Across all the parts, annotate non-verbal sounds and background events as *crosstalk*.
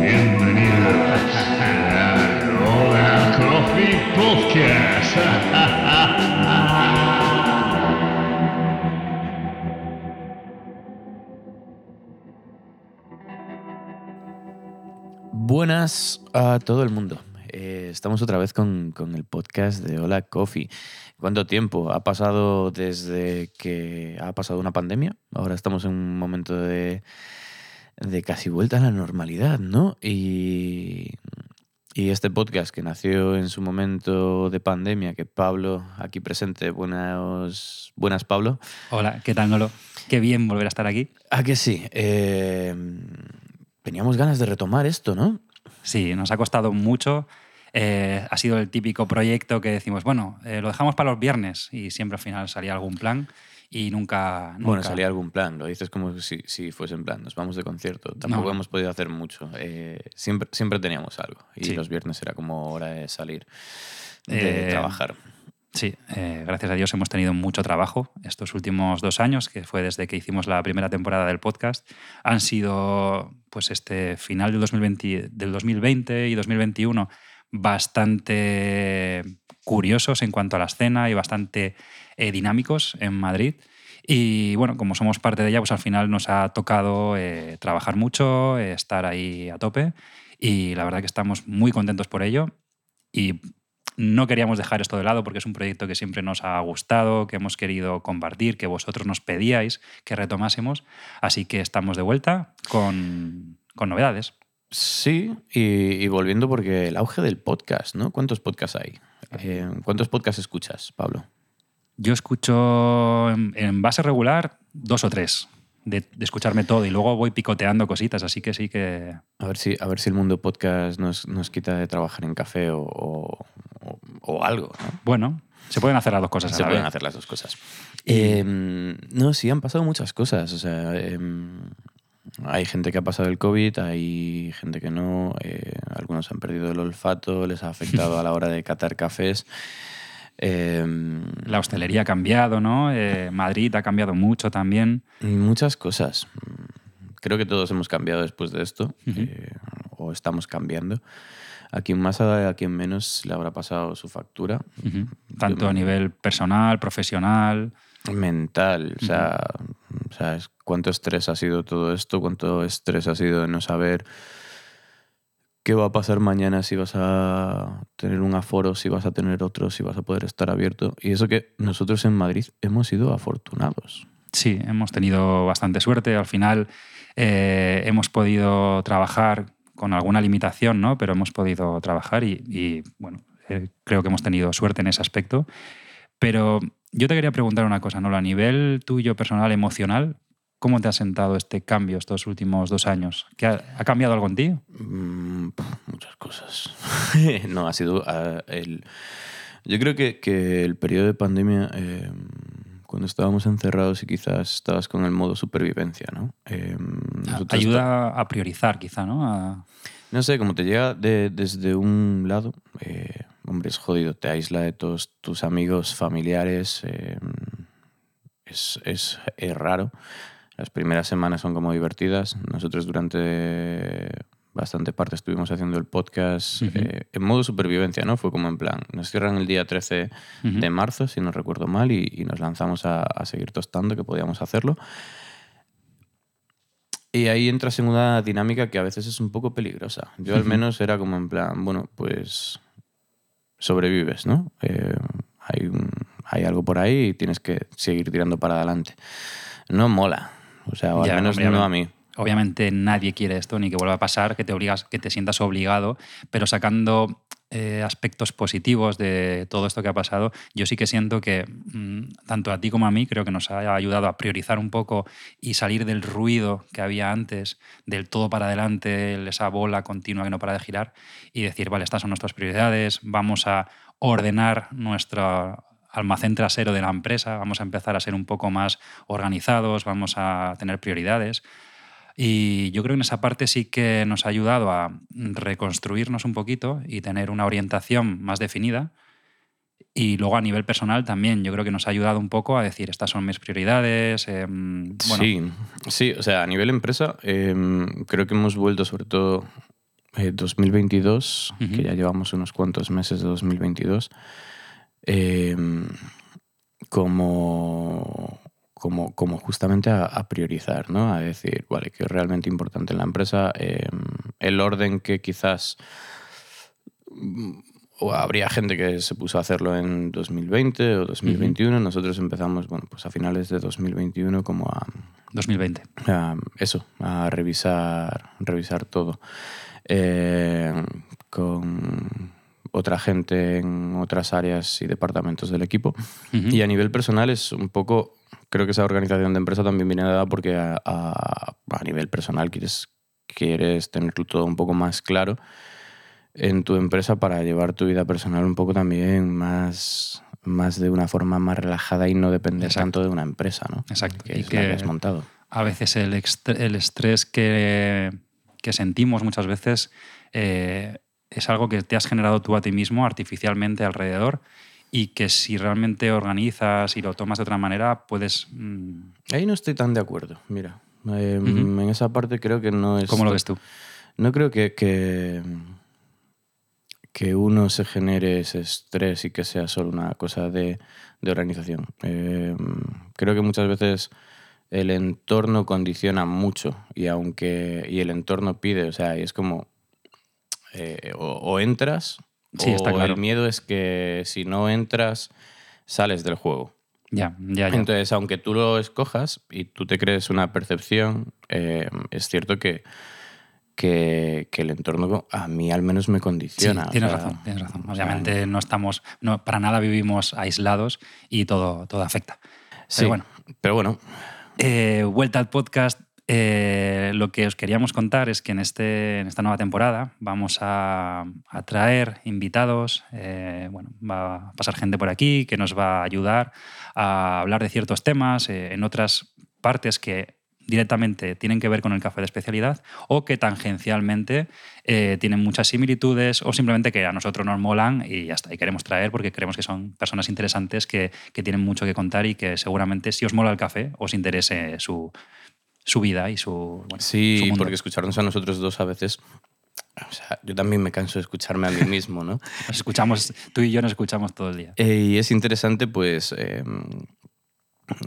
Bienvenidos a Hola Coffee Podcast. Buenas a todo el mundo. Eh, estamos otra vez con, con el podcast de Hola Coffee. ¿Cuánto tiempo ha pasado desde que ha pasado una pandemia? Ahora estamos en un momento de, de casi vuelta a la normalidad, ¿no? Y, y este podcast que nació en su momento de pandemia, que Pablo, aquí presente, buenas, buenas Pablo. Hola, ¿qué tal, Nolo? Qué bien volver a estar aquí. Ah, que sí. eh, teníamos ganas de retomar esto, ¿no? Sí, nos ha costado mucho. Eh, ha sido el típico proyecto que decimos, bueno, eh, lo dejamos para los viernes y siempre al final salía algún plan y nunca... nunca Bueno, salía algún plan, lo dices como si, si fuese en plan, nos vamos de concierto. Tampoco No. hemos podido hacer mucho. eh, siempre, siempre teníamos algo y Sí. los viernes era como hora de salir, de trabajar. Sí, eh, gracias a Dios hemos tenido mucho trabajo estos últimos dos años, que fue desde que hicimos la primera temporada del podcast. Han sido, pues, este final del 2020, del 2020 y 2021 bastante curiosos en cuanto a la escena y bastante eh, dinámicos en Madrid. Y bueno, como somos parte de ella, pues al final nos ha tocado eh, trabajar mucho, estar ahí a tope. Y la verdad que estamos muy contentos por ello. Y no queríamos dejar esto de lado porque es un proyecto que siempre nos ha gustado, que hemos querido compartir, que vosotros nos pedíais que retomásemos. Así que estamos de vuelta con, con novedades. Sí, y, y volviendo porque el auge del podcast, ¿no? ¿Cuántos podcasts hay? Eh, ¿Cuántos podcasts escuchas, Pablo? Yo escucho en, en base regular dos o tres de, de escucharme todo y luego voy picoteando cositas, así que sí que... A ver si, a ver si el mundo podcast nos, nos quita de trabajar en café o, o- o- o algo, ¿no? Bueno, se pueden hacer las dos cosas. a Se la pueden vez. hacer las dos cosas. Eh, no, sí, han pasado muchas cosas. O sea, em, hay gente que ha pasado el COVID, hay gente que no. eh, algunos han perdido el olfato, les ha afectado a la hora de catar cafés. Em, La hostelería ha cambiado, ¿no? Eh, Madrid ha cambiado mucho también. muchas cosas. Creo que todos hemos cambiado después de esto, eh, o estamos cambiando. A quien más, a quien menos le habrá pasado su factura. Tanto a nivel personal, profesional. mental. O sea, ¿sabes? ¿Cuánto estrés ha sido todo esto? ¿Cuánto estrés ha sido de no saber qué va a pasar mañana si vas a tener un aforo, si vas a tener otro, si vas a poder estar abierto? Y eso que nosotros en Madrid hemos sido afortunados. Sí, hemos tenido bastante suerte. Al final eh, hemos podido trabajar con alguna limitación, ¿no? Pero hemos podido trabajar y, bueno, eh, creo que hemos tenido suerte en ese aspecto. Pero yo te quería preguntar una cosa, ¿no? A nivel tuyo personal, emocional, ¿cómo te ha sentado este cambio estos últimos dos años? ¿Qué ha, cambiado algo en ti? Mm, muchas cosas. *laughs* no, ha sido ah, el... Yo creo que, que el periodo de pandemia, eh, cuando estábamos encerrados y quizás estabas con el modo supervivencia, ¿no? Eh, Ayuda a priorizar, quizá, ¿no? A- No sé, como te llega de- desde un lado, eh, hombre, es jodido, te aísla de todos tus amigos, familiares, eh, es, es- es raro. Las primeras semanas son como divertidas. Nosotros durante bastante parte estuvimos haciendo el podcast eh, en modo supervivencia, ¿no? Fue como en plan, nos cierran el día 13 Ujú. de marzo, si no recuerdo mal, y, y nos lanzamos a, a seguir tostando, que podíamos hacerlo. Y ahí entras en una dinámica que a veces es un poco peligrosa. Yo al menos era como en plan, bueno, pues sobrevives, ¿no? Eh, hay, un- hay algo por ahí y tienes que seguir tirando para adelante. No mola. O sea, o al Ya, menos no a mí. Obviamente nadie quiere esto ni que vuelva a pasar, que te obligas, que te sientas obligado, pero sacando eh, aspectos positivos de todo esto que ha pasado, yo sí que siento que mm, tanto a ti como a mí creo que nos ha ayudado a priorizar un poco y salir del ruido que había antes, del todo para adelante, esa bola continua que no para de girar y decir, vale, estas son nuestras prioridades, vamos a ordenar nuestra almacén trasero de la empresa, vamos a empezar a ser un poco más organizados, vamos a tener prioridades. Y yo creo que en esa parte sí que nos ha ayudado a reconstruirnos un poquito y tener una orientación más definida. Y luego a nivel personal también, yo creo que nos ha ayudado un poco a decir, estas son mis prioridades. em, bueno, Sí, sí, o sea, a nivel empresa, em, creo que hemos vuelto sobre todo eh, 2022, Ujú. que ya llevamos unos cuantos meses de 2022, em, como, como, como justamente a, a priorizar, ¿no? A decir, vale, que es realmente importante en la empresa, em, el orden que quizás mm, o habría gente que se puso a hacerlo en 2020 o 2021. Nosotros empezamos, bueno, pues a finales de 2021 como a, 2020. a eso, a revisar, revisar todo. Eh, con otra gente en otras áreas y departamentos del equipo. Ujú. Y a nivel personal es un poco, creo que esa organización de empresa también viene dada porque a, a- a nivel personal quieres, quieres tenerlo todo un poco más claro en tu empresa para llevar tu vida personal un poco también más, más de una forma más relajada y no depender Exacto. tanto de una empresa, ¿no? Exacto. Que Y es la que- has montado. a veces el, el estrés que, que sentimos muchas veces eh, es algo que te has generado tú a ti mismo artificialmente alrededor y que si realmente organizas y lo tomas de otra manera, puedes... mm, Ahí no estoy tan de acuerdo, mira. Eh, Ujú. En esa parte creo que no es... ¿Cómo lo ves tú? No creo que, que, que uno se genere ese estrés y que sea solo una cosa de, de organización. Eh, creo que muchas veces el entorno condiciona mucho y aunque y el entorno pide, o sea, y es como eh, o, o entras Sí, o está claro. el miedo es que si no entras sales del juego. Ya, ya, ya. Entonces, aunque tú lo escojas y tú te crees una percepción, eh, es cierto que, que, que el entorno a mí al menos me Sí, condiciona. o tienes sea, razón, tienes razón. o sea, Obviamente no estamos, no, para nada vivimos aislados y todo, todo afecta. sí, Pero bueno, pero bueno, Eh, vuelta al podcast. Eh, lo que os queríamos contar es que en, este, en esta nueva temporada vamos a, a traer invitados. eh, bueno, va a pasar gente por aquí que nos va a ayudar a hablar de ciertos temas eh, en otras partes que directamente tienen que ver con el café de especialidad o que tangencialmente tienen muchas similitudes o simplemente que a nosotros nos molan y ya y queremos traer porque creemos que son personas interesantes que, que tienen mucho que contar y que seguramente si os mola el café os interese su, su vida y su, bueno, su sí, mundo. porque escucharnos a nosotros dos a veces... O sea, yo también me canso de escucharme a mí mismo, ¿no? *laughs* Nos escuchamos, tú y yo nos escuchamos todo el día. Eh, y es interesante, pues, eh,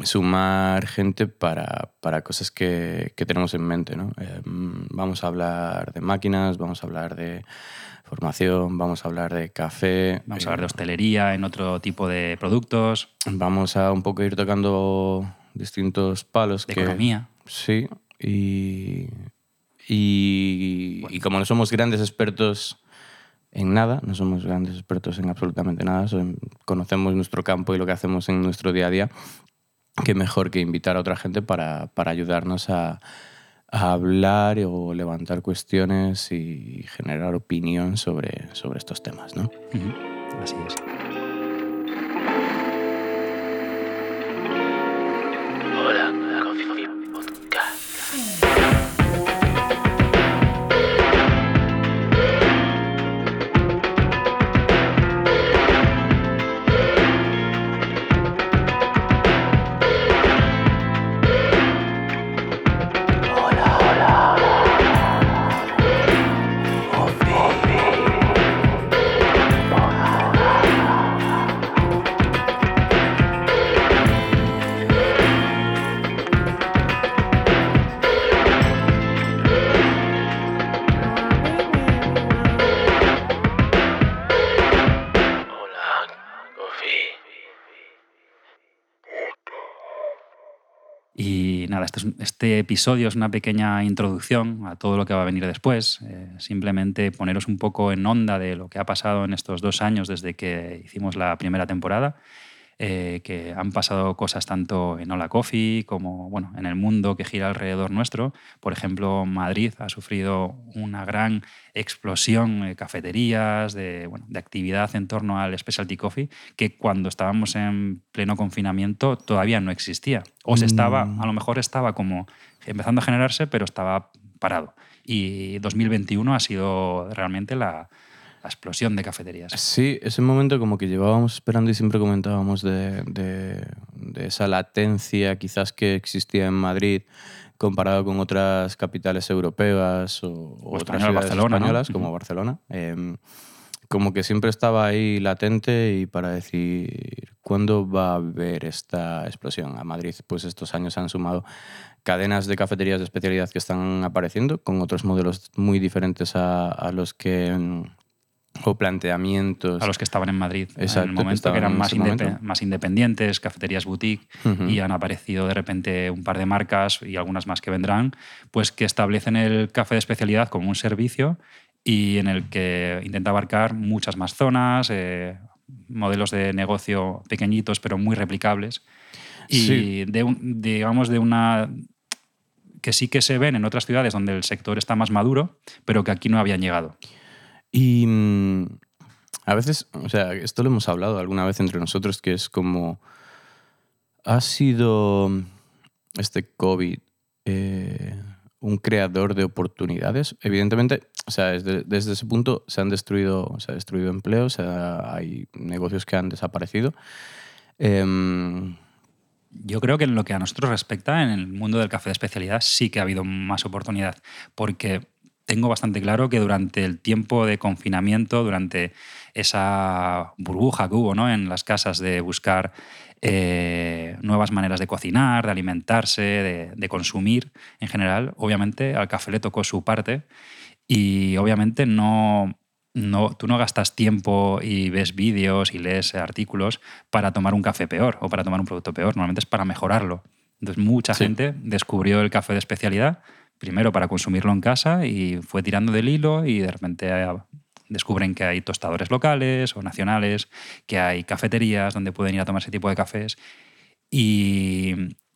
sumar gente para, para cosas que, que tenemos en mente, ¿no? Eh, vamos a hablar de máquinas, vamos a hablar de formación, vamos a hablar de café. Vamos eh, a hablar de hostelería en otro tipo de productos, Vamos a un poco ir tocando distintos palos. de que, economía. Sí, y, y, y como no somos grandes expertos en nada, no somos grandes expertos en absolutamente nada, son- conocemos nuestro campo y lo que hacemos en nuestro día a día, qué mejor que invitar a otra gente para, para ayudarnos a, a hablar o levantar cuestiones y generar opinión sobre, sobre estos temas, ¿no? Así es. Este episodio es una pequeña introducción a todo lo que va a venir después. Eh, simplemente poneros un poco en onda de lo que ha pasado en estos dos años desde que hicimos la primera temporada. eh, que han pasado cosas tanto en Hola Coffee como bueno, en el mundo que gira alrededor nuestro. Por ejemplo, Madrid ha sufrido una gran explosión de cafeterías, de, bueno, de actividad en torno al specialty coffee, que cuando estábamos en pleno confinamiento todavía no existía. O se estaba, Mm. a lo mejor estaba como empezando a generarse, pero estaba parado. Y 2021 ha sido realmente la, la explosión de cafeterías. Sí, ese momento como que llevábamos esperando y siempre comentábamos de, de- de esa latencia quizás que existía en Madrid comparado con otras capitales europeas o, o otras española, ciudades Barcelona, ¿no? españolas como. Barcelona. Em, como que siempre estaba ahí latente y para decir cuándo va a haber esta explosión. A Madrid, pues estos años han sumado cadenas de cafeterías de especialidad que están apareciendo con otros modelos muy diferentes a, a los que... mm, o planteamientos. a los que estaban en Madrid en el momento, que, eran más, más independientes, cafeterías boutique, y han aparecido de repente un par de marcas y algunas más que vendrán, pues que establecen el café de especialidad como un servicio y en el que intenta abarcar muchas más zonas, eh, modelos de negocio pequeñitos pero muy replicables y Sí. de un- digamos de una que sí que se ven en otras ciudades donde el sector está más maduro, pero que aquí no habían llegado. Y mm, a veces, o sea, esto lo hemos hablado alguna vez entre nosotros, que es como, ha sido este COVID eh, un creador de oportunidades. Evidentemente, o sea, desde, ese punto se han destruido, se ha destruido empleos, se ha- hay negocios que han desaparecido. Em, Yo creo que en lo que a nosotros respecta, en el mundo del café de especialidad, sí que ha habido más oportunidad, porque tengo bastante claro que durante el tiempo de confinamiento, durante esa burbuja que hubo ¿no? en las casas de buscar eh, nuevas maneras de cocinar, de alimentarse, de, de consumir en general, obviamente al café le tocó su parte y obviamente no, no, tú no gastas tiempo y ves vídeos y lees artículos para tomar un café peor o para tomar un producto peor. Normalmente es para mejorarlo. Entonces, mucha Sí. gente descubrió el café de especialidad, primero para consumirlo en casa y fue tirando del hilo y de repente eh, descubren que hay tostadores locales o nacionales, que hay cafeterías donde pueden ir a tomar ese tipo de cafés. Y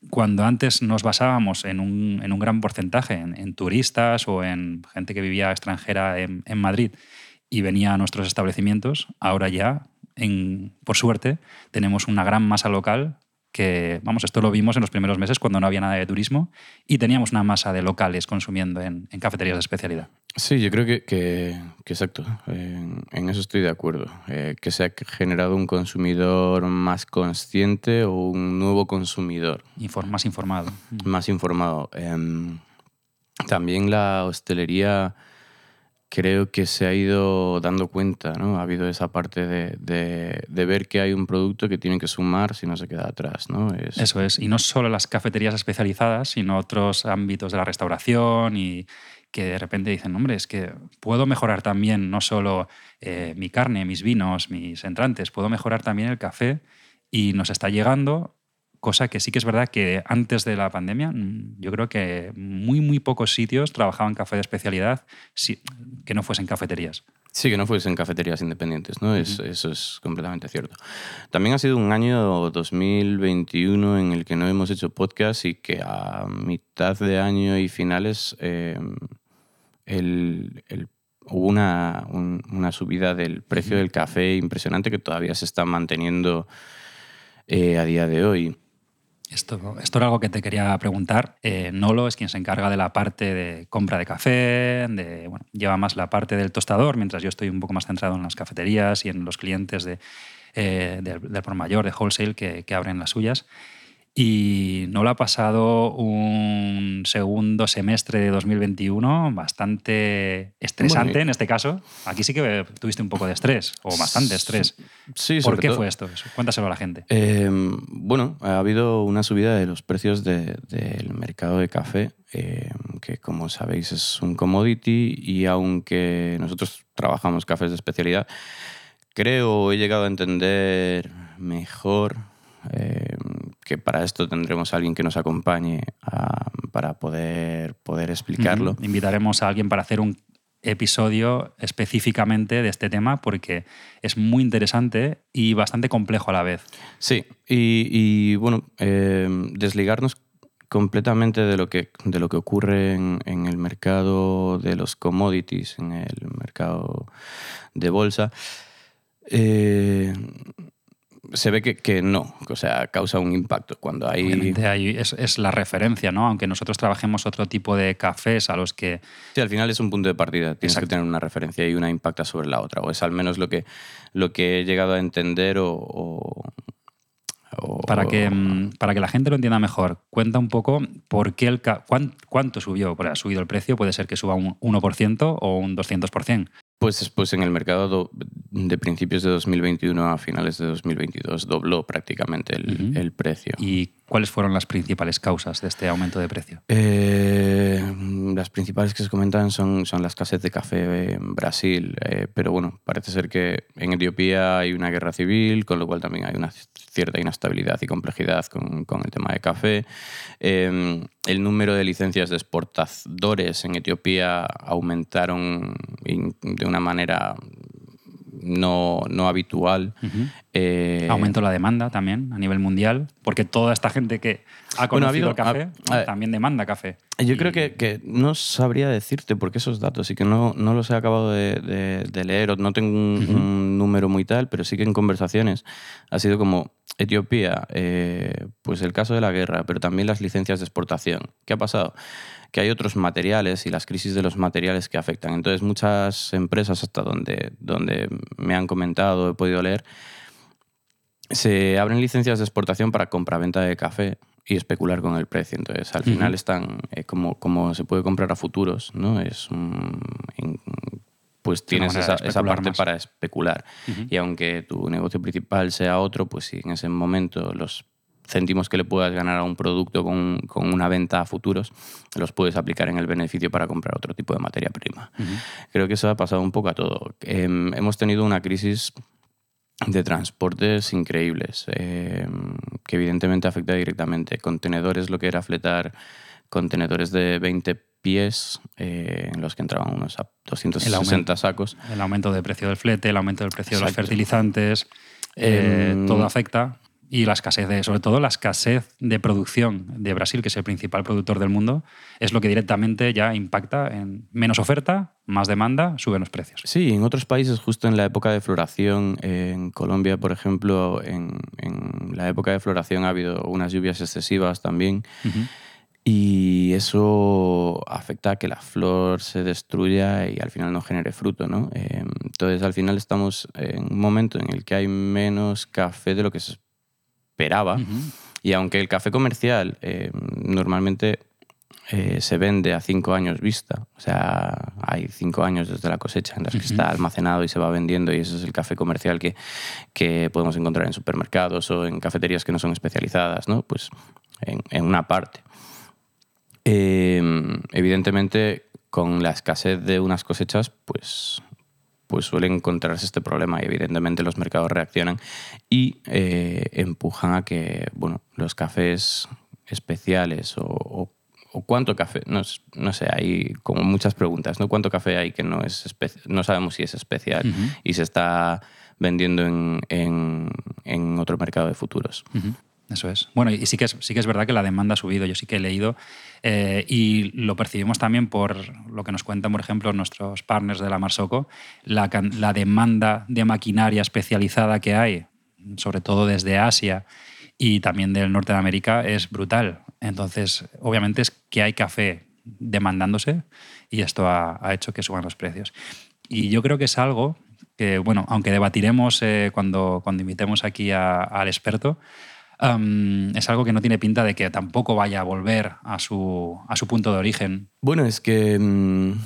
cuando antes nos basábamos en un, en un gran porcentaje en, turistas o en gente que vivía extranjera en, Madrid y venía a nuestros establecimientos, ahora ya, por suerte, tenemos una gran masa local que, vamos, esto lo vimos en los primeros meses cuando no había nada de turismo y teníamos una masa de locales consumiendo en, en cafeterías de especialidad. Sí, yo creo que, que- que exacto. En, en eso estoy de acuerdo. Eh, que se ha generado un consumidor más consciente o un nuevo consumidor Infor- más informado. más informado. Em, también la hostelería creo que se ha ido dando cuenta, ¿no? Ha habido esa parte de, de- de ver que hay un producto que tiene que sumar si no se queda atrás, ¿no? Es- Eso es. Y no solo las cafeterías especializadas, sino otros ámbitos de la restauración y que de repente dicen, hombre, es que puedo mejorar también no solo eh, mi carne, mis vinos, mis entrantes, puedo mejorar también el café y nos está llegando, cosa que sí que es verdad que antes de la pandemia mm, yo creo que muy, muy pocos sitios trabajaban café de especialidad si- que no fuesen cafeterías. Sí, que no fuesen cafeterías independientes, ¿no? Es- eso es completamente cierto. También ha sido un año 2021 en el que no hemos hecho podcast y que a mitad de año y finales eh, el- el- hubo una, un- una subida del precio del café impresionante que todavía se está manteniendo eh, a día de hoy. Esto, esto era algo que te quería preguntar. Eh, Nolo es quien se encarga de la parte de compra de café, de, bueno, lleva más la parte del tostador, mientras yo estoy un poco más centrado en las cafeterías y en los clientes de, eh, del, del por mayor, de wholesale, que, que abren las suyas. Y Nolo ha pasado un segundo semestre de 2021 bastante estresante Bueno, en este caso. Aquí sí que tuviste un poco de estrés, o bastante estrés. Sí, ¿Por qué todo- fue esto? Cuéntaselo a la gente. Eh, bueno, ha habido una subida de los precios de- del mercado de café, eh, que como sabéis es un commodity y aunque nosotros trabajamos cafés de especialidad, creo he llegado a entender mejor eh, que para esto tendremos a alguien que nos acompañe a- para poder, poder explicarlo. Invitaremos a alguien para hacer un episodio específicamente de este tema porque es muy interesante y bastante complejo a la vez. Sí, y, y, bueno, eh, desligarnos completamente de lo que, de lo que ocurre en, en, el mercado de los commodities, en el mercado de bolsa. Eh, se ve que, que, no, o sea, causa un impacto cuando hay... hay es, es, la referencia, ¿no? Aunque nosotros trabajemos otro tipo de cafés a los que... Sí, al final es un punto de partida, tienes Exacto. que tener una referencia y una impacta sobre la otra, o es al menos lo que, lo que he llegado a entender o... o, o para, que, mm, para que la gente lo entienda mejor, cuenta un poco por qué el cuán, cuánto subió, ha subido el precio, puede ser que suba un 1% o un 200%. Pues, pues en el mercado de principios de 2021 a finales de 2022 dobló prácticamente el, uh -huh. el precio. ¿Y cuáles fueron las principales causas de este aumento de precio? Eh, las principales que se comentan son, son la escasez de café en Brasil, eh, pero bueno, parece ser que en Etiopía hay una guerra civil, con lo cual también hay una cierta inestabilidad y complejidad con, con el tema de café. Eh, el número de licencias de exportadores en Etiopía aumentaron de una manera no, no habitual. Uh -huh. eh, Aumentó la demanda también a nivel mundial, porque toda esta gente que ha conocido bueno, ha habido, el café también demanda café. Yo y... creo que, que, no sabría decirte por qué esos datos y que no, no los he acabado de, de, de leer o no tengo un, uh -huh. un, número muy tal, pero sí que en conversaciones ha sido como Etiopía, eh, pues el caso de la guerra, pero también las licencias de exportación. ¿Qué ha pasado? Que hay otros materiales y las crisis de los materiales que afectan. Entonces, muchas empresas, hasta donde, donde me han comentado, he podido leer, se abren licencias de exportación para compra-venta de café y especular con el precio. Entonces, al uh -huh. final están eh, como, como se puede comprar a futuros, ¿no? Es un, en, pues tienes esa, esa, parte más. para especular. Uh -huh. Y aunque tu negocio principal sea otro, pues si en ese momento los céntimos que le puedas ganar a un producto con, con, una venta a futuros, los puedes aplicar en el beneficio para comprar otro tipo de materia prima. Uh -huh. Creo que eso ha pasado un poco a todo. Eh, hemos tenido una crisis de transportes increíbles, eh, que evidentemente afecta directamente. Contenedores, lo que era fletar contenedores de 20 pies eh, en los que entraban unos 260 el aumento, sacos. El aumento de precio del flete, el aumento del precio Exacto. de los fertilizantes, eh, todo afecta y la escasez de, sobre todo la escasez de producción de Brasil, que es el principal productor del mundo, es lo que directamente ya impacta en menos oferta, más demanda, suben los precios. Sí, en otros países, justo en la época de floración, en Colombia, por ejemplo, en, en la época de floración ha habido unas lluvias excesivas también. Uh -huh. Y eso afecta a que la flor se destruya y al final no genere fruto, ¿no? Eh, entonces, al final estamos en un momento en el que hay menos café de lo que se esperaba. Uh -huh. Y aunque el café comercial eh, normalmente eh, se vende a cinco años vista, o sea, hay cinco años desde la cosecha en las uh -huh. que está almacenado y se va vendiendo y ese es el café comercial que, que podemos encontrar en supermercados o en cafeterías que no son especializadas, ¿no? Pues en, en una parte. Eh, evidentemente, con la escasez de unas cosechas, pues pues suele encontrarse este problema y evidentemente los mercados reaccionan y eh, empujan a que bueno, los cafés especiales o, o, o cuánto café, no, no, sé, hay como muchas preguntas, ¿no? ¿Cuánto café hay que no es no sabemos si es especial uh -huh. y se está vendiendo en, en, en, otro mercado de futuros? Uh -huh. Eso es. Bueno, y sí que es, sí que es verdad que la demanda ha subido, yo sí que he leído, eh, y lo percibimos también por lo que nos cuentan, por ejemplo, nuestros partners de la Marsoco, la, demanda de maquinaria especializada que hay, sobre todo desde Asia y también del norte de América, es brutal. Entonces, obviamente es que hay café demandándose y esto ha, hecho que suban los precios. Y yo creo que es algo que, bueno, aunque debatiremos eh, cuando, cuando invitemos aquí al experto, um, es algo que no tiene pinta de que tampoco vaya a volver a su, a su punto de origen. Bueno, es que um,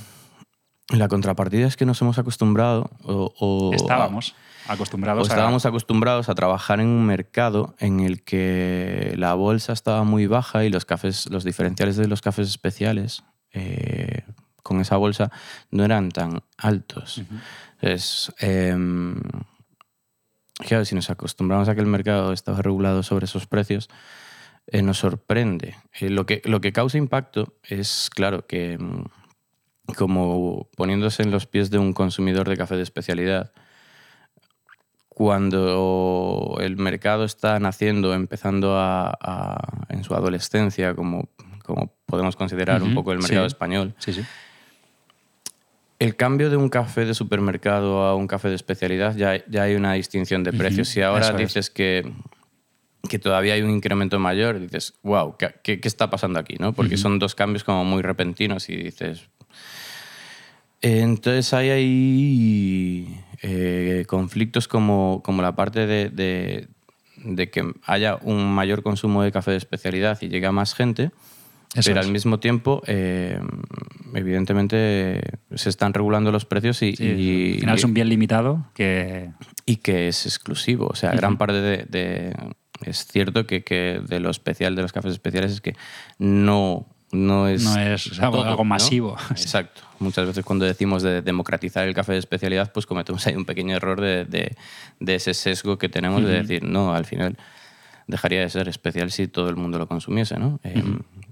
la contrapartida es que nos hemos acostumbrado o... o estábamos acostumbrados o estábamos a... acostumbrados a trabajar en un mercado en el que la bolsa estaba muy baja y los cafés, los diferenciales de los cafés especiales eh, con esa bolsa no eran tan altos. Uh -huh. Entonces, eh, claro, si nos acostumbramos a que el mercado estaba regulado sobre esos precios, eh, nos sorprende. Eh, lo, que, lo que causa impacto es, claro, que, como poniéndose en los pies de un consumidor de café de especialidad, cuando el mercado está naciendo, empezando a, a- en su adolescencia, como, como podemos considerar un poco el mercado sí. español, Sí, sí. El cambio de un café de supermercado a un café de especialidad ya, ya hay una distinción de precios. Si ahora eso es. dices que, que todavía hay un incremento mayor, dices, wow, ¿qué, qué- está pasando aquí? ¿no? Porque son dos cambios como muy repentinos y dices... Entonces ahí hay eh, conflictos como, como la parte de, de- de que haya un mayor consumo de café de especialidad y llegue a más gente, Eso pero es. al mismo tiempo, eh, evidentemente, se están regulando los precios y, Sí, y- al final es un bien limitado que... y que es exclusivo. O sea, Ujú. gran parte de, de- Es cierto que, que de lo especial de los cafés especiales es que no, no es. No es algo- algo ¿no? masivo. *laughs* Exacto. Muchas veces cuando decimos de democratizar el café de especialidad, pues cometemos ahí un pequeño error de, de- de ese sesgo que tenemos de Ujú. decir, no, al final dejaría de ser especial si todo el mundo lo consumiese, ¿no? Eh,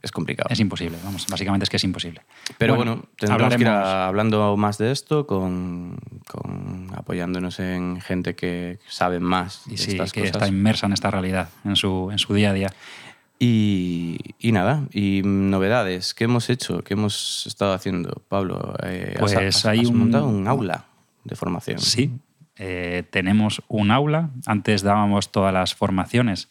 Es complicado. Es imposible, vamos, básicamente es que es imposible. Pero bueno, tendremos que ir hablaremos- a- hablando más de esto, con, con- apoyándonos en gente que sabe más de y sí, estas que cosas. está inmersa en esta realidad, en su, en su día a día. Y, y nada, y novedades. ¿Qué hemos hecho? ¿Qué hemos estado haciendo, Pablo? Eh, has- Pues has, hay has un- montado un aula de formación. Sí, eh, tenemos un aula. Antes dábamos todas las formaciones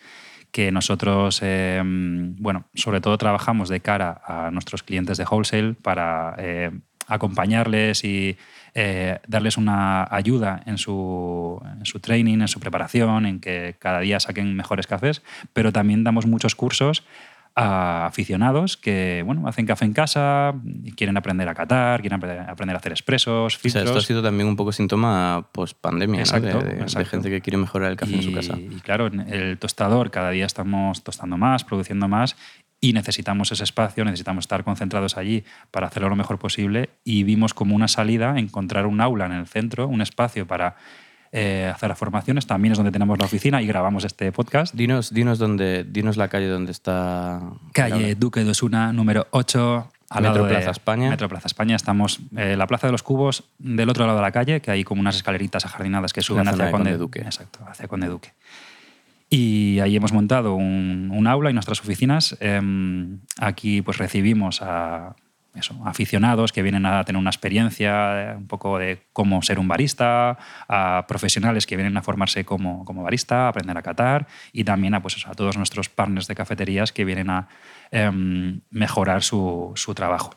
que nosotros, eh, bueno, sobre todo trabajamos de cara a nuestros clientes de wholesale para eh, acompañarles y eh, darles una ayuda en su, en su training, en su preparación, en que cada día saquen mejores cafés, pero también damos muchos cursos a aficionados que bueno, hacen café en casa, y quieren aprender a catar, quieren apre- aprender a hacer expresos, O sea, filtros. esto ha sido también un poco síntoma post-pandemia, ¿no? Exacto, de, de- de exacto. gente que quiere mejorar el café en su casa. Y claro, el tostador cada día estamos tostando más, produciendo más y necesitamos ese espacio, necesitamos estar concentrados allí para hacerlo lo mejor posible y vimos como una salida encontrar un aula en el centro, un espacio para eh, hacer las formaciones. También es donde tenemos la oficina y grabamos este podcast. Dinos, dinos, dónde, dinos la calle donde está. Calle. Duque de Osuna, número 8. Al Metro lado de- Plaza España. Metro Plaza España. Estamos en la Plaza de los Cubos, del otro lado de la calle, que hay como unas escaleritas ajardinadas que suben hacia de Conde, Conde Duque. Exacto, hacia Conde Duque. Y ahí hemos montado un, un aula y nuestras oficinas. Em, aquí pues recibimos a aficionados que vienen a tener una experiencia eh, un poco de cómo ser un barista, a profesionales que vienen a formarse como, como barista, a aprender a catar y también a, pues, a todos nuestros partners de cafeterías que vienen a em, mejorar su, su trabajo.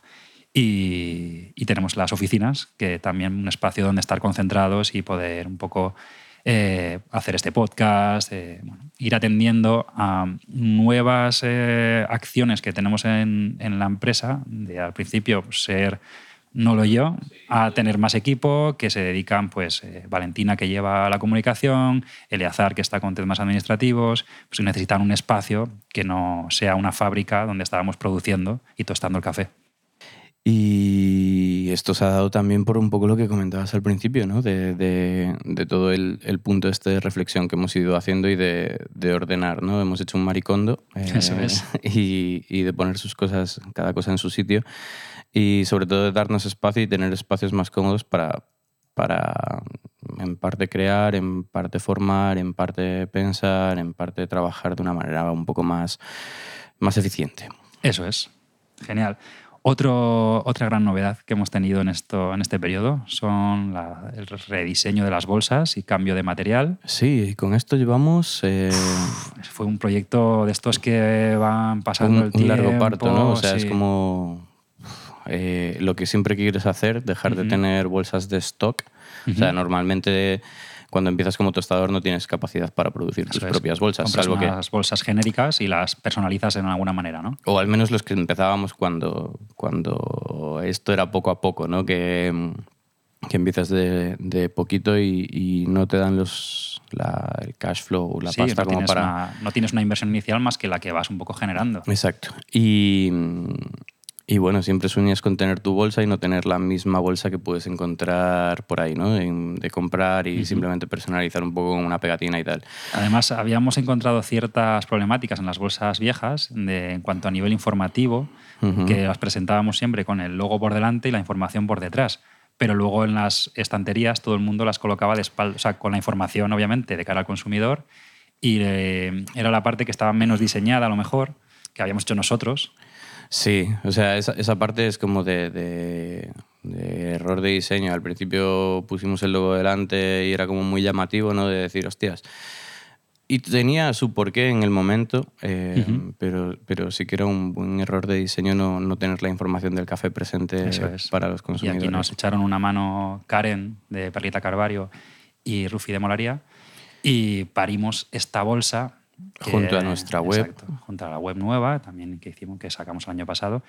Y, y tenemos las oficinas, que también un espacio donde estar concentrados y poder un poco eh, hacer este podcast, eh, ir atendiendo a nuevas eh, acciones que tenemos en, en la empresa, de al principio ser no lo yo, a tener más equipo que se dedican, pues Valentina que lleva la comunicación, Eleazar que está con temas administrativos, pues necesitan un espacio que no sea una fábrica donde estábamos produciendo y tostando el café. Y esto se ha dado también por un poco lo que comentabas al principio, ¿no? De, de- de todo el, el punto este de reflexión que hemos ido haciendo y de, de ordenar, ¿no? Hemos hecho un maricondo. eh, Eso es. *laughs* Y, y de poner sus cosas, cada cosa en su sitio. Y sobre todo de darnos espacio y tener espacios más cómodos para, para en parte crear, en parte formar, en parte pensar, en parte trabajar de una manera un poco más, más eficiente. Eso es. Genial. Otro, otra gran novedad que hemos tenido en, esto, en este periodo son la- el rediseño de las bolsas y cambio de material. Sí, y con esto llevamos eh, Fue un proyecto de estos que van pasando un, el un tiempo. largo parto, ¿no? O sea, es como eh, lo que siempre quieres hacer, dejar de tener bolsas de stock. O sea, normalmente cuando empiezas como tostador no tienes capacidad para producir tus es. propias bolsas, Compras salvo que unas bolsas genéricas y las personalizas en alguna manera, ¿no? o al menos los que empezábamos cuando, cuando esto era poco a poco, ¿no? Que, que empiezas de, de poquito y, y no te dan los, la- el cash flow, la Sí, pasta no como para... una, no tienes una inversión inicial más que la que vas un poco generando. Exacto. Y, y bueno, siempre sueñas con tener tu bolsa y no tener la misma bolsa que puedes encontrar por ahí, ¿no? De comprar y simplemente personalizar un poco con una pegatina y tal. Además, habíamos encontrado ciertas problemáticas en las bolsas viejas de, en cuanto a nivel informativo, que las presentábamos siempre con el logo por delante y la información por detrás. Pero luego en las estanterías todo el mundo las colocaba de espalda, o sea, con la información obviamente de cara al consumidor y eh, era la parte que estaba menos diseñada a lo mejor, que habíamos hecho nosotros. Sí, o sea, esa, esa parte es como de, de- de error de diseño. Al principio pusimos el logo delante y era como muy llamativo, ¿no? De decir, hostias. Y tenía su porqué en el momento, eh, Ujú. pero, pero sí que era un buen error de diseño no, no tener la información del café presente es. para los Y consumidores. aquí nos echaron una mano Karen de Perlita Carvario y Rufi de Molaría y parimos esta bolsa. Que- Junto a nuestra web. Exacto, junto a la web nueva también que hicimos, que sacamos el año pasado.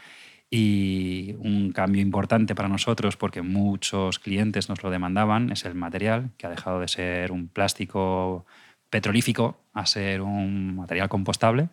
Y un cambio importante para nosotros, porque muchos clientes nos lo demandaban, es el material, que ha dejado de ser un plástico petrolífico a ser un material compostable.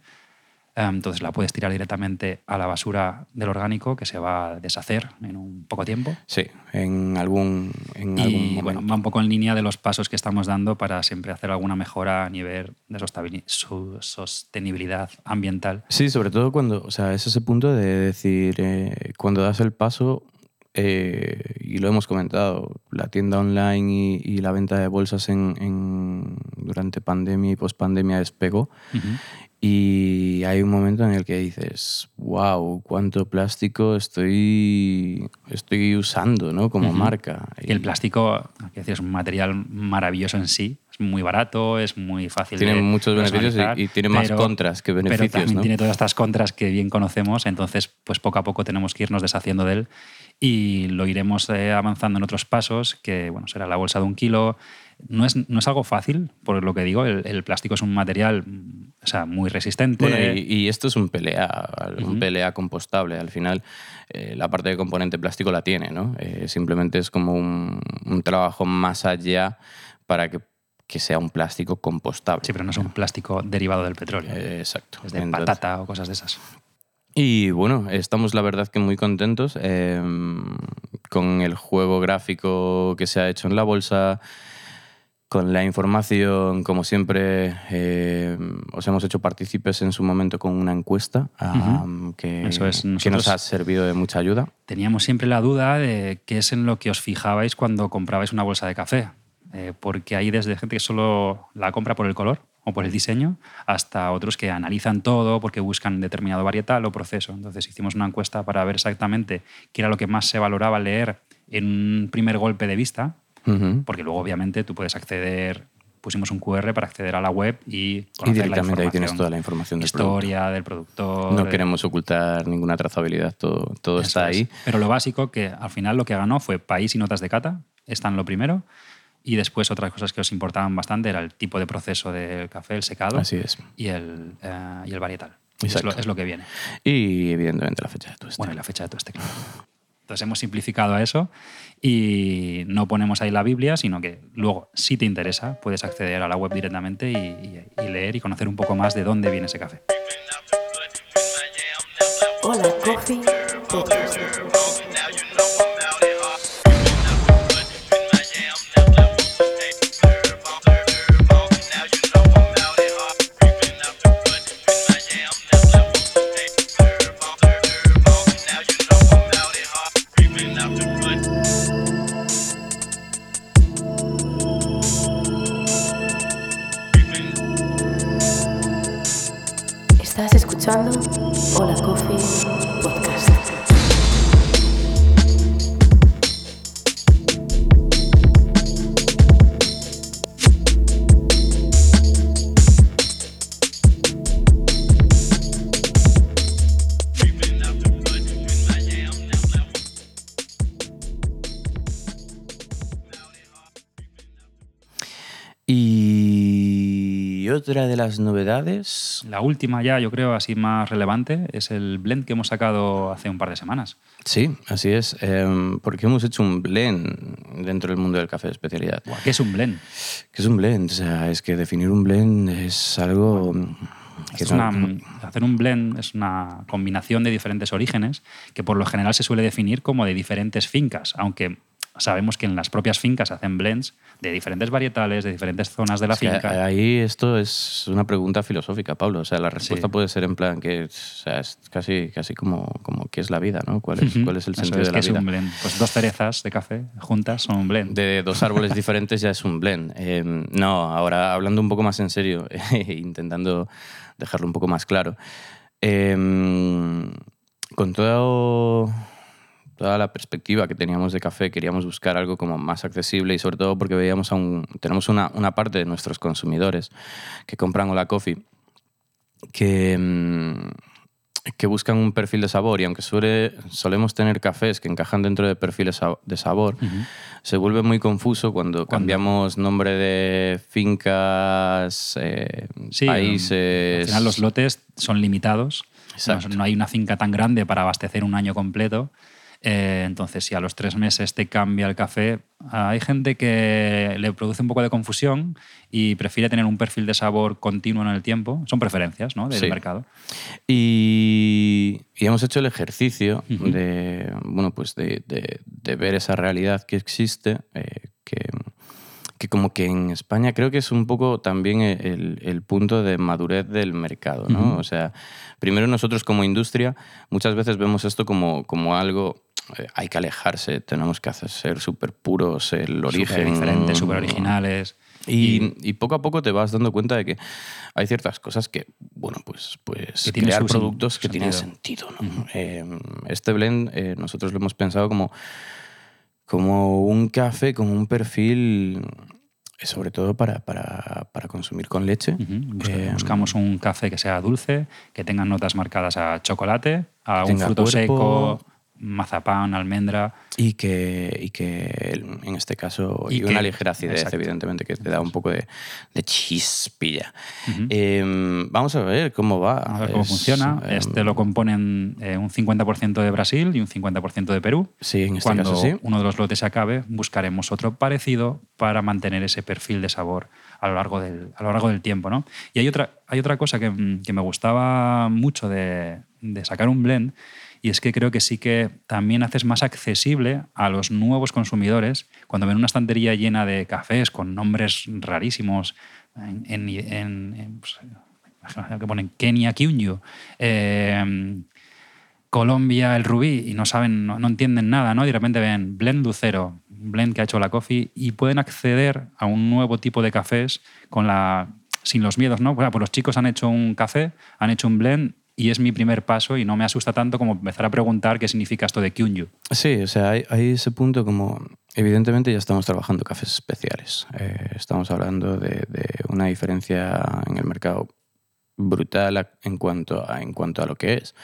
Eh, Entonces la puedes tirar directamente a la basura del orgánico que se va a deshacer en un poco tiempo. Sí, en algún, en algún Y momento. bueno, va un poco en línea de los pasos que estamos dando para siempre hacer alguna mejora a nivel de sostenibilidad ambiental. Sí, sobre todo cuando, o sea, es ese punto de decir, eh, cuando das el paso, eh, y lo hemos comentado, la tienda online y, y la venta de bolsas en, en- durante pandemia y pospandemia despegó. Y hay un momento en el que dices, wow, cuánto plástico estoy, estoy usando ¿no? como marca. Y el plástico, es un material maravilloso en sí. Muy barato, es muy fácil Tiene de muchos beneficios y, y tiene más pero- contras que pero beneficios. también ¿no? tiene todas estas contras que bien conocemos, entonces pues poco a poco tenemos que irnos deshaciendo de él y lo iremos eh, avanzando en otros pasos, que bueno, será la bolsa de un kilo. No es, no es algo fácil, por lo que digo, el, el plástico es un material o sea, muy resistente. Bueno, y, y esto es un PLA, un. PLA compostable. Al final, eh, la parte de componente plástico la tiene, ¿no? Eh, simplemente es como un, un trabajo más allá para que, que sea un plástico compostable. Sí, pero no es un plástico derivado del petróleo. Eh, exacto. es de Entonces- patata o cosas de esas. Y bueno, estamos la verdad que muy contentos eh, con el juego gráfico que se ha hecho en la bolsa, con la información, como siempre, eh, os hemos hecho partícipes en su momento con una encuesta que, Eso es, que nos ha servido de mucha ayuda. Teníamos siempre la duda de qué es en lo que os fijabais cuando comprabais una bolsa de café. Eh, porque hay desde gente que solo la compra por el color o por el diseño, hasta otros que analizan todo porque buscan determinado varietal o proceso. Entonces hicimos una encuesta para ver exactamente qué era lo que más se valoraba leer en un primer golpe de vista, Ujú. porque luego obviamente tú puedes acceder, pusimos un QR para acceder a la web y Y conocer la directamente ahí tienes toda la información del producto. Historia del productor. No eh, queremos ocultar ninguna trazabilidad, todo, todo eso está es. ahí. Pero lo básico, que al final lo que ganó fue país y notas de cata, están lo primero. Y después otras cosas que os importaban bastante era el tipo de proceso del café, el secado Así es. y el, eh, y el varietal. Es lo, es lo que viene. Y evidentemente la fecha de tu Bueno, y la fecha de todo este claro. Entonces hemos simplificado a eso y no ponemos ahí la Biblia, sino que luego, si te interesa, puedes acceder a la web directamente y, y- y leer y conocer un poco más de dónde viene ese café. Hola, Coffee las novedades, La última ya, yo creo, así más relevante, es el blend que hemos sacado hace un par de semanas. sí, así es, em, porque hemos hecho un blend dentro del mundo del café de especialidad. ¿Qué es un blend? ¿Qué es un blend? O sea, es que definir un blend es algo Es una- hacer un blend es una combinación de diferentes orígenes que por lo general se suele definir como de diferentes fincas, aunque sabemos que en las propias fincas se hacen blends de diferentes varietales, de diferentes zonas de la Es finca. ahí esto es una pregunta filosófica, Pablo. O sea, la respuesta Sí. puede ser en plan que o sea, es casi, casi como, como qué es la vida, ¿no? ¿Cuál es, cuál es el sentido es de la es vida? un blend. Pues dos cerezas de café juntas son un blend. De dos árboles *laughs* diferentes ya es un blend. Eh, no, ahora hablando un poco más en serio, *laughs* intentando dejarlo un poco más claro. Eh, con todo, toda la perspectiva que teníamos de café, queríamos buscar algo como más accesible y sobre todo porque veíamos a un, tenemos una, una parte de nuestros consumidores que compran Hola Coffee que, mm, que buscan un perfil de sabor y aunque suele, solemos tener cafés que encajan dentro de perfiles de sabor, se vuelve muy confuso cuando cambiamos nombre de fincas, eh, Sí, países. Al final los lotes son limitados. No hay una finca tan grande para abastecer un año completo. Eh, entonces, si a los tres meses te cambia el café, hay gente que le produce un poco de confusión y prefiere tener un perfil de sabor continuo en el tiempo. Son preferencias ¿no? del Sí. mercado. Y, y hemos hecho el ejercicio de, bueno, pues de, de- de ver esa realidad que existe, eh, que, que como que en España creo que es un poco también el, el punto de madurez del mercado, ¿no? O sea, primero nosotros como industria muchas veces vemos esto como, como algo... eh, hay que alejarse, tenemos que hacer ser súper puros, el origen... diferentes, súper originales. Y, y poco a poco te vas dando cuenta de que hay ciertas cosas que, bueno, pues, pues Que crear productos que tienen sentido. ¿no? Eh, este blend eh, nosotros lo hemos pensado como, como un café con un perfil, sobre todo para, para, para consumir con leche. Eh, Buscamos un café que sea dulce, que tenga notas marcadas a chocolate, a un fruto cuerpo. seco, mazapán, almendra. Y que, y que en este caso, Y y, una ligera acidez, exacto. evidentemente, que te da un poco de, de chispilla. Eh, vamos a ver cómo va. A ver cómo Es, funciona. eh, Este lo componen eh, un 50% de Brasil y un 50% de Perú. Sí, en este Cuando caso sí. uno de los lotes se acabe, buscaremos otro parecido para mantener ese perfil de sabor a lo largo del, a lo largo del tiempo. ¿no? Y hay otra, hay otra cosa que, mm, que me gustaba mucho de, de sacar un blend y es que creo que sí que también haces más accesible a los nuevos consumidores cuando ven una estantería llena de cafés con nombres rarísimos en, en- en- pues, que ponen Kenia Kyunyu, eh, Colombia el rubí y no saben, no, no entienden nada, ¿no? Y de repente ven Blend Lucero, Blend que ha hecho la Coffee y pueden acceder a un nuevo tipo de cafés con la sin los miedos, ¿no? Pues los chicos han hecho un café, han hecho un blend y es mi primer paso y no me asusta tanto como empezar a preguntar qué significa esto de Kyunyu. Sí, o sea, hay, hay ese punto como... Evidentemente ya estamos trabajando cafés especiales. Eh, estamos hablando de, de una diferencia en el mercado brutal a- en cuanto a, en cuanto a lo que es.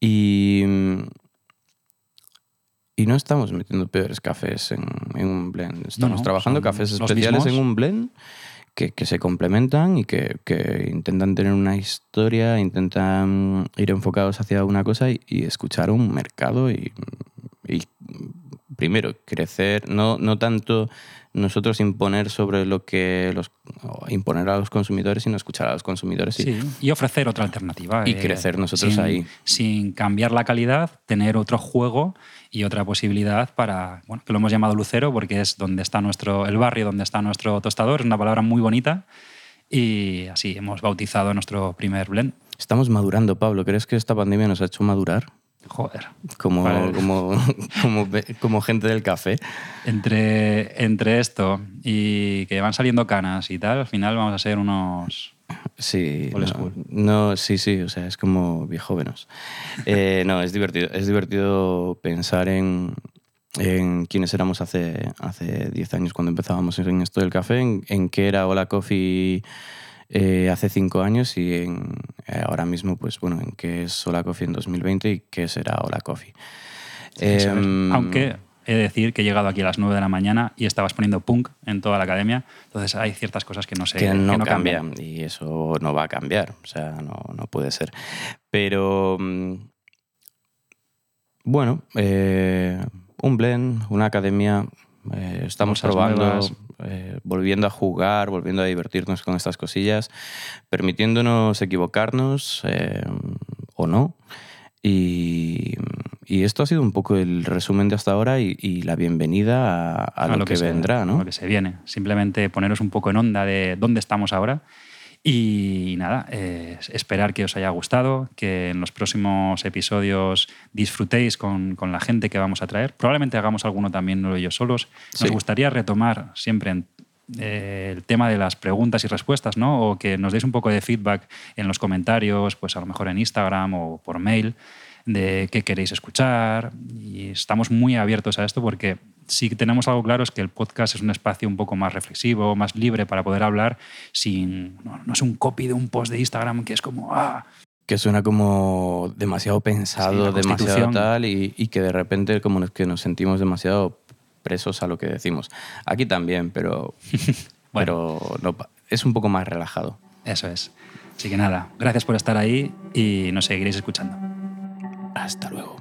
Y, y no estamos metiendo peores cafés en, en un blend. Estamos no, trabajando son cafés especiales en un blend que, que se complementan y que, que intentan tener una historia, intentan ir enfocados hacia una cosa y, y escuchar un mercado y, y primero crecer, no, no tanto nosotros imponer sobre lo que los imponer a los consumidores, sino escuchar a los consumidores y, Sí, y ofrecer otra alternativa. Y eh, crecer nosotros sin- ahí. Sin cambiar la calidad, tener otro juego y otra posibilidad para, bueno, que lo hemos llamado Lucero porque es donde está nuestro, el barrio donde está nuestro tostador, es una palabra muy bonita y así hemos bautizado nuestro primer blend. estamos madurando, Pablo. ¿Crees que esta pandemia nos ha hecho madurar? Joder. Como, Vale. como, *laughs* como, gente del café. Entre, entre esto y que van saliendo canas y tal, al final vamos a ser unos... Sí, no, sí, sí, o sea, es como viejóvenos. *laughs* Eh, no, es divertido, es divertido pensar en, en quiénes éramos hace, hace 10 años cuando empezábamos en esto del café, en, en qué era Hola Coffee eh, hace 5 años y en, eh, ahora mismo, pues bueno, en qué es Hola Coffee en 2020 y qué será Hola Coffee. Em, Aunque he de decir que he llegado aquí a las 9 de la mañana y estabas poniendo punk en toda la academia, entonces hay ciertas cosas que no sé que no, que no cambian y eso no va a cambiar, o sea, no, no puede ser. Pero mm, bueno, eh, un blend, una academia, eh, estamos Cosas probando, nuevas. Eh, volviendo a jugar, volviendo a divertirnos con estas cosillas, permitiéndonos equivocarnos eh, o no. Y, Y esto ha sido un poco el resumen de hasta ahora y, y la bienvenida a, a lo, que, se- vendrá, a ¿no? lo que se viene. Simplemente poneros un poco en onda de dónde estamos ahora. Y nada, eh, esperar que os haya gustado, que en los próximos episodios disfrutéis con, con la gente que vamos a traer. Probablemente hagamos alguno también no ellos solos. Nos Sí. gustaría retomar siempre en- eh, el tema de las preguntas y respuestas, ¿no? O que nos deis un poco de feedback en los comentarios, pues a lo mejor en Instagram o por mail, de qué queréis escuchar. Y estamos muy abiertos a esto porque sí que tenemos algo claro es que el podcast es un espacio un poco más reflexivo, más libre para poder hablar sin... No, no es un copy de un post de Instagram que es como... Ah, Que suena como demasiado pensado, demasiado tal, y, y que de repente como nos- que nos sentimos demasiado presos a lo que decimos. Aquí también, pero, *laughs* Bueno. pero no es un poco más relajado. eso es. Así que nada, gracias por estar ahí y nos seguiréis escuchando. Hasta luego.